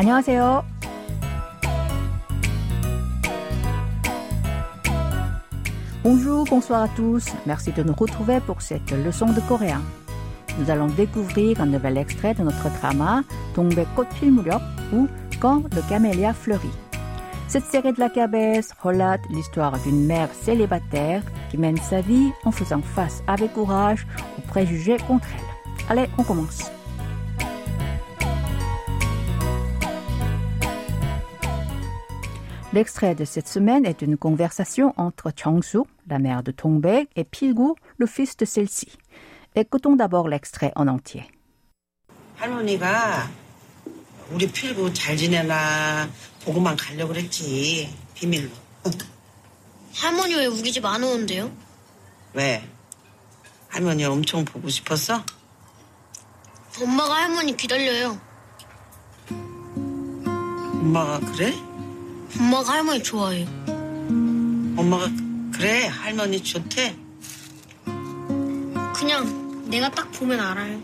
안녕하세요. Bonjour, bonsoir à tous. Merci de nous retrouver pour cette leçon de coréen. Nous allons découvrir un nouvel extrait de notre drama 동백꽃 필 무렵 ou Quand le camélia fleurit. Cette série de la cabesse relate l'histoire d'une mère célibataire qui mène sa vie en faisant face avec courage aux préjugés contre elle. Allez, on commence. L'extrait de cette semaine est une conversation entre Chang-soo, la mère de Tong-baek, et Pilgu, le fils de celle-ci. Écoutons d'abord l'extrait en entier. 할머니가 우리 필구 잘 지내나 보고만 가려고 그랬지 비밀로 할머니 왜 우리 집 안 오는데요? 왜 할머니 엄청 보고 싶었어? 엄마가 할머니 기다려요. 엄마가 그래? 엄마가 할머니 좋아해요. 엄마가 그래 할머니 좋대 그냥 내가 딱 보면 알아요.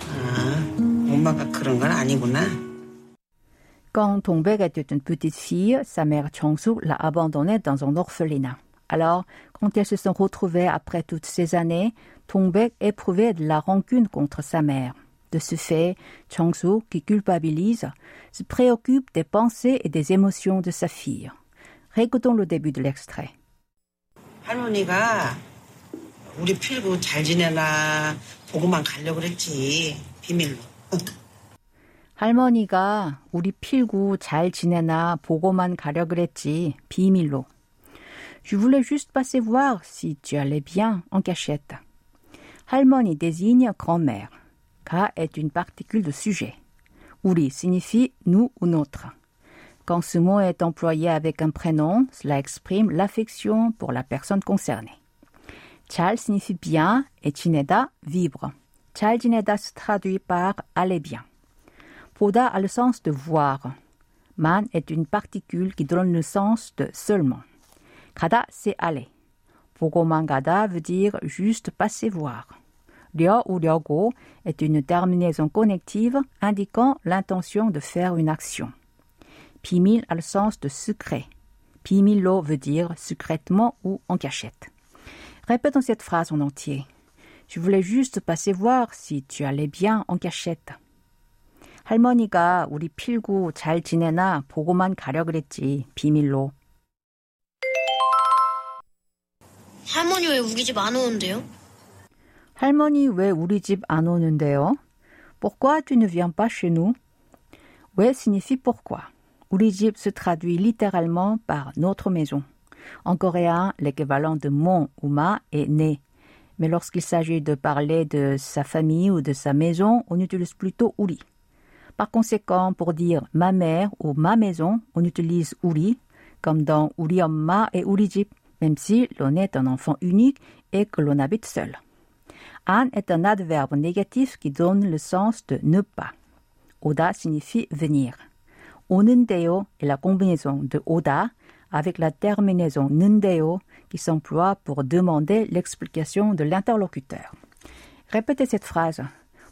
아 엄마가 그런 건 아니구나 Quand Tong-baek était une petite fille, sa mère Chang-soo l'a abandonnée dans un orphelinat. Alors, quand elles se sont retrouvées après toutes ces années, Tong-baek éprouvait de la rancune contre sa mère. De ce fait, Chang-soo, qui culpabilise, se préoccupe des pensées et des émotions de sa fille. Récoutons le début de l'extrait. 할머니가 우리 필구 잘 지내나 보고만 가려고 그랬지 비밀로 할머니가 우리 필구 잘 지내나 보고만 가려 그랬지, 비밀로. Je voulais juste passer voir si tu allais bien en cachette. 할머니 désigne grand-mère. Ka est une particule de sujet. Uri signifie nous ou notre. Quand ce mot est employé avec un prénom, cela exprime l'affection pour la personne concernée. Chal signifie bien et Chineda vibre. Chal Chineda se traduit par aller bien. Poda a le sens de voir. Man est une particule qui donne le sens de seulement. Kada, c'est aller. Pogomangada veut dire juste passer voir. 려 ou 려고 est une terminaison connective indiquant l'intention de faire une action. 비밀 a le sens de secret. 비밀로 veut dire secrètement ou en cachette. Répétons cette phrase en entier. Je voulais juste passer voir si tu allais bien en cachette. 할머니가 우리 필구 잘 지내나 보고만 가려 그랬지, 비밀로. 할머니 왜 우리 집 안 오는데요? 할머니 왜 우리 집 안 오는데요? Pourquoi tu ne viens pas chez nous? 왜 signifie pourquoi. 우리 집 se traduit littéralement par notre maison. En coréen, l'équivalent de mon ou ma est né. Mais lorsqu'il s'agit de parler de sa famille ou de sa maison, on utilise plutôt 우리. Par conséquent, pour dire ma mère ou ma maison, on utilise 우리, comme dans 우리 엄마 et 우리 집, même si l'on est un enfant unique et que l'on habite seul. 안 est un adverbe négatif qui donne le sens de ne pas. 오다 signifie venir. 오는데요 est la combinaison de 오다 avec la terminaison 는데요 qui s'emploie pour demander l'explication de l'interlocuteur. Répétez cette phrase.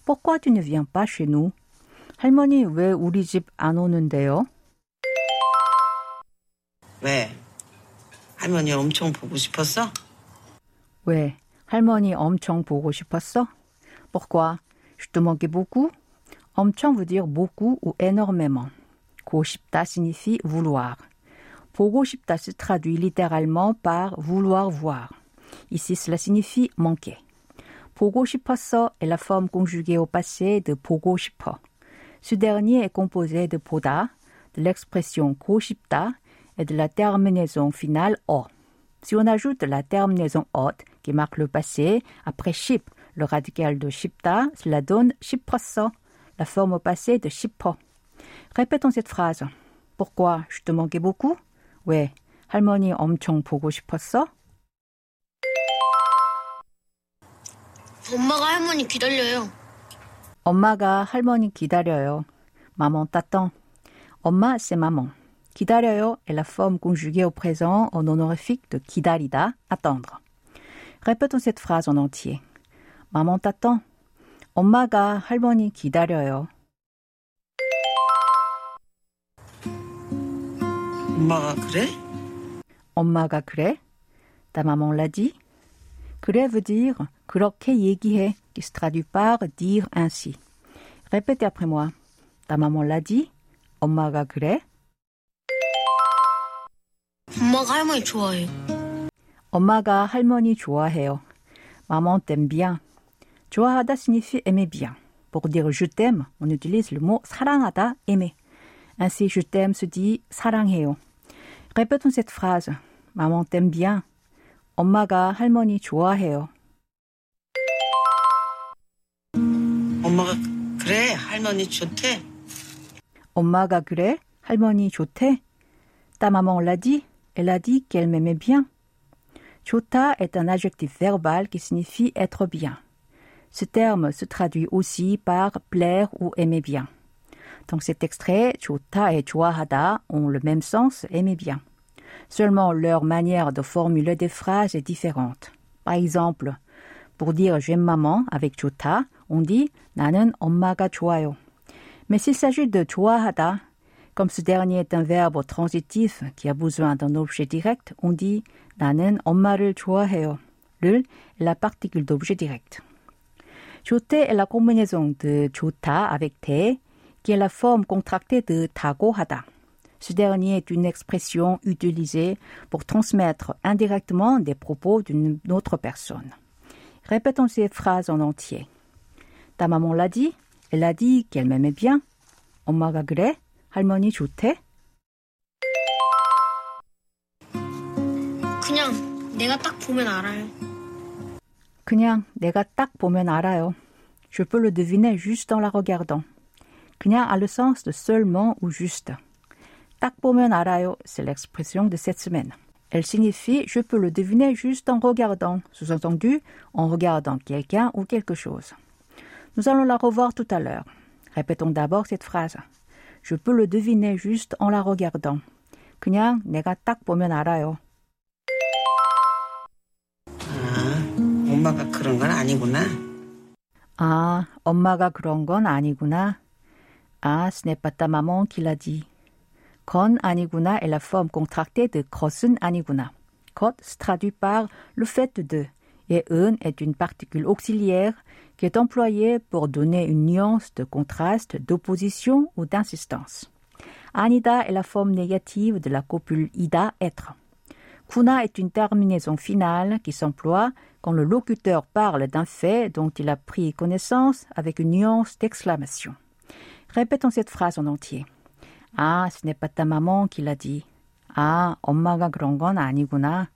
Pourquoi tu ne viens pas chez nous? 할머니 왜 우리 집 안 오는데요? 왜 할머니 엄청 보고 싶었어? 왜? 할머니 엄청 보고 싶었어? Pourquoi? Je te manquais beaucoup? 엄청 veut dire beaucoup ou énormément. 보고 싶다 signifie vouloir. 보고 싶다 se traduit littéralement par vouloir voir. Ici, cela signifie manquer. 보고 싶었어 est la forme conjuguée au passé de 보고 싶어. Ce dernier est composé de 보다, de l'expression 보고 싶다 et de la terminaison finale 어. Si on ajoute la terminaison ot qui marque le passé après 싶, le radical de 싶다, cela donne 싶었어, la forme au passé de 싶어. Répétons cette phrase. Pourquoi je te manquais beaucoup? 왜 할머니 엄청 보고 싶었어? 엄마가 할머니 기다려요. 엄마가 할머니 기다려요. Maman t'attend. 엄마, c'est maman. 기다려요 est la forme conjuguée au présent en honorifique de 기다리다, attendre. Répétons cette phrase en entier. Maman t'attend. 엄마가 할머니 기다려요. 엄마가 그래? 엄마가 그래? Ta maman l'a dit? 그래 veut dire 그렇게 얘기해, qui se traduit par dire ainsi. Répétez après moi. Ta maman l'a dit? 엄마가 그래? 엄마가 할머니 좋아해요. 엄마가 할머니 좋아해요. Maman t'aime bien. 좋아하다 signifie aimer bien. Pour dire je t'aime, on utilise le mot 사랑하다, aimer. Ainsi, je t'aime se dit 사랑해요. Répétons cette phrase. Maman t'aime bien. 엄마가 할머니 좋아해요. 엄마가 그래 할머니 좋대. 엄마가 그래? 할머니 좋대? Ta maman l'a dit. Elle a dit qu'elle m'aimait bien. 좋다 est un adjectif verbal qui signifie être bien. Ce terme se traduit aussi par plaire ou aimer bien. Dans cet extrait, 좋다 et 좋아하다 ont le même sens, aimer bien. Seulement leur manière de formuler des phrases est différente. Par exemple, pour dire j'aime maman avec 좋다, on dit 나는 엄마가 좋아요. Mais s'il s'agit de 좋아하다, comme ce dernier est un verbe transitif qui a besoin d'un objet direct, on dit 나는 엄마를 좋아해요. 를 est la particule d'objet direct. 좋대 est la combinaison de 좋다 avec 대, qui est la forme contractée de 타고 하다. Ce dernier est une expression utilisée pour transmettre indirectement des propos d'une autre personne. Répétons ces phrases en entier. Ta maman l'a dit. Elle a dit qu'elle m'aimait bien. 엄마가 그래? 할머니 좋대? 그냥 내가 딱 보면 알아요. 그냥 내가 딱 보면 알아요. Je peux le deviner juste en la regardant. 그냥 a le sens de seulement ou juste. 딱 보면 알아요, c'est l'expression de cette semaine. Elle signifie je peux le deviner juste en regardant, sous-entendu en regardant quelqu'un ou quelque chose. Nous allons la revoir tout à l'heure. Répétons d'abord cette phrase. Je peux le deviner juste en la regardant. 그냥 내가 딱 보면 알아요. 아 엄마가 그런 건 아니구나. 아, 엄마가 그런 건 아니구나. Ah, ce n'est pas ta maman qui l'a dit. 건 아니구나 est la forme contractée de 것은 아니구나. 것 se traduit par le fait de et un est une particule auxiliaire qui est employée pour donner une nuance de contraste, d'opposition ou d'insistance. Anida est la forme négative de la copule ida être. Kuna est une terminaison finale qui s'emploie quand le locuteur parle d'un fait dont il a pris connaissance avec une nuance d'exclamation. Répétons cette phrase en entier. Ah, ce n'est pas ta maman qui l'a dit. Ah, 엄마가 그런 건 아니구나.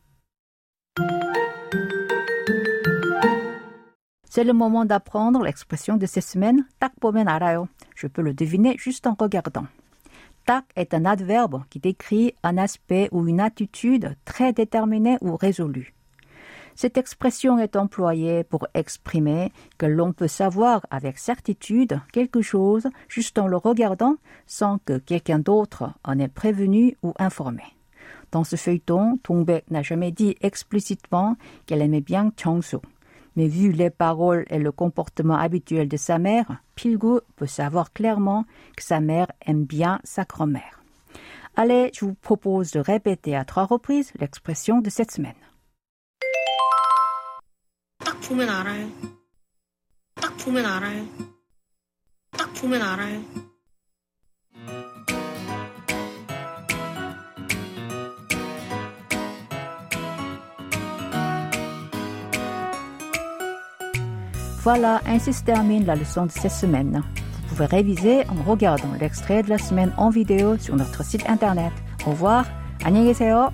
C'est le moment d'apprendre l'expression de ces semaines. 딱 보면 알아요. Je peux le deviner juste en regardant. 딱 est un adverbe qui décrit un aspect ou une attitude très déterminée ou résolue. Cette expression est employée pour exprimer que l'on peut savoir avec certitude quelque chose juste en le regardant sans que quelqu'un d'autre en ait prévenu ou informé. Dans ce feuilleton, Tongbek n'a jamais dit explicitement qu'elle aimait bien Changsu. Mais vu les paroles et le comportement habituel de sa mère, Pilgu peut savoir clairement que sa mère aime bien sa grand-mère. Allez, je vous propose de répéter à trois reprises l'expression de cette semaine. Voilà, ainsi se termine la leçon de cette semaine. Vous pouvez réviser en regardant l'extrait de la semaine en vidéo sur notre site internet. Au revoir, 안녕히 계세요.